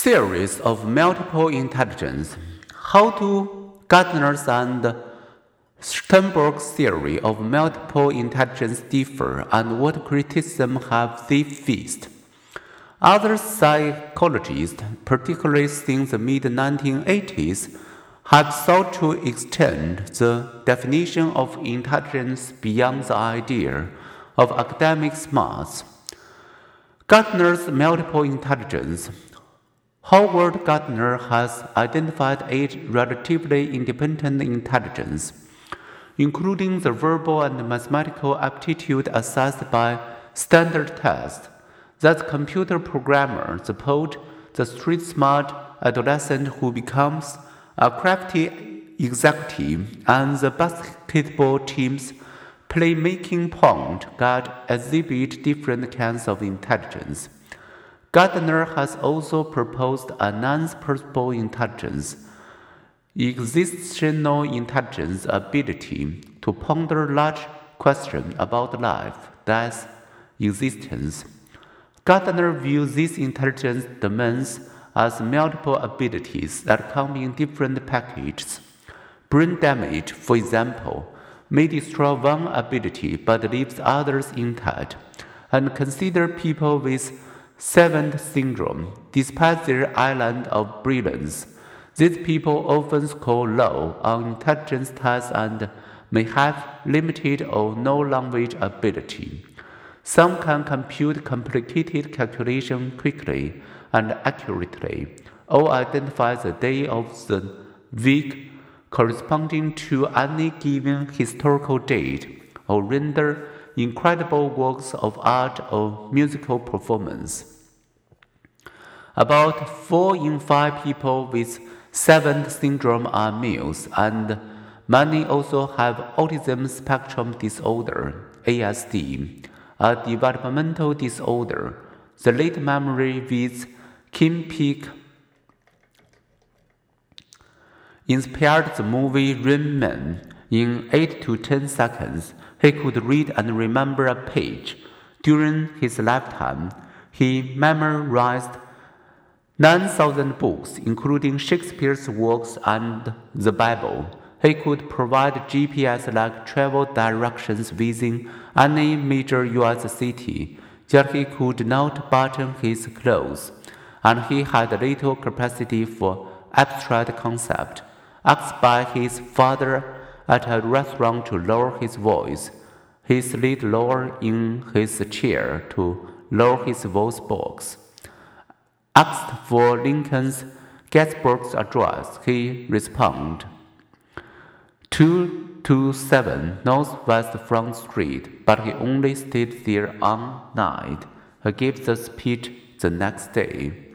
Theories of multiple intelligence. How do Gardner's and Sternberg's theory of multiple intelligence differ, and what criticism have they faced? Other psychologists, particularly since the mid 1980s, have sought to extend the definition of intelligence beyond the idea of academic smarts. Gardner's multiple intelligence. Howard Gardner has identified eight relatively independent intelligence, including the verbal and mathematical aptitude assessed by standard tests that computer programmer, the poet, the street smart adolescent who becomes a crafty executive, and the basketball team's playmaking point guard exhibit different kinds of intelligence. Gardner has also proposed a non-personal intelligence, existential intelligence ability to ponder large questions about life, death, existence. Gardner views these intelligence domains as multiple abilities that come in different packages. Brain damage, for example, may destroy one ability but leaves others intact, and consider people with Savant syndrome. Despite their island of brilliance, these people often score low on intelligence tests and may have limited or no language ability. Some can compute complicated calculation quickly and accurately, or identify the day of the week corresponding to any given historical date, or render incredible works of art or musical performance. About 4 in 5 people with Savant syndrome are males, and many also have autism spectrum disorder, ASD a developmental disorder. The late memory with Kim Peek inspired the movie Rain Man. In 8 to 10 seconds, he could read and remember a page. During his lifetime, he memorized 9,000 books, including Shakespeare's works and the Bible. He could provide GPS like travel directions within any major US city, yet he could not button his clothes, and he had little capacity for abstract concept. Asked by his father at a restaurant to lower his voice, he slid lower in his chair to lower his voice box. Asked for Lincoln's Gettysburg Address, he responded. 227 Northwest Front Street, but he only stayed there one night. He gave the speech the next day.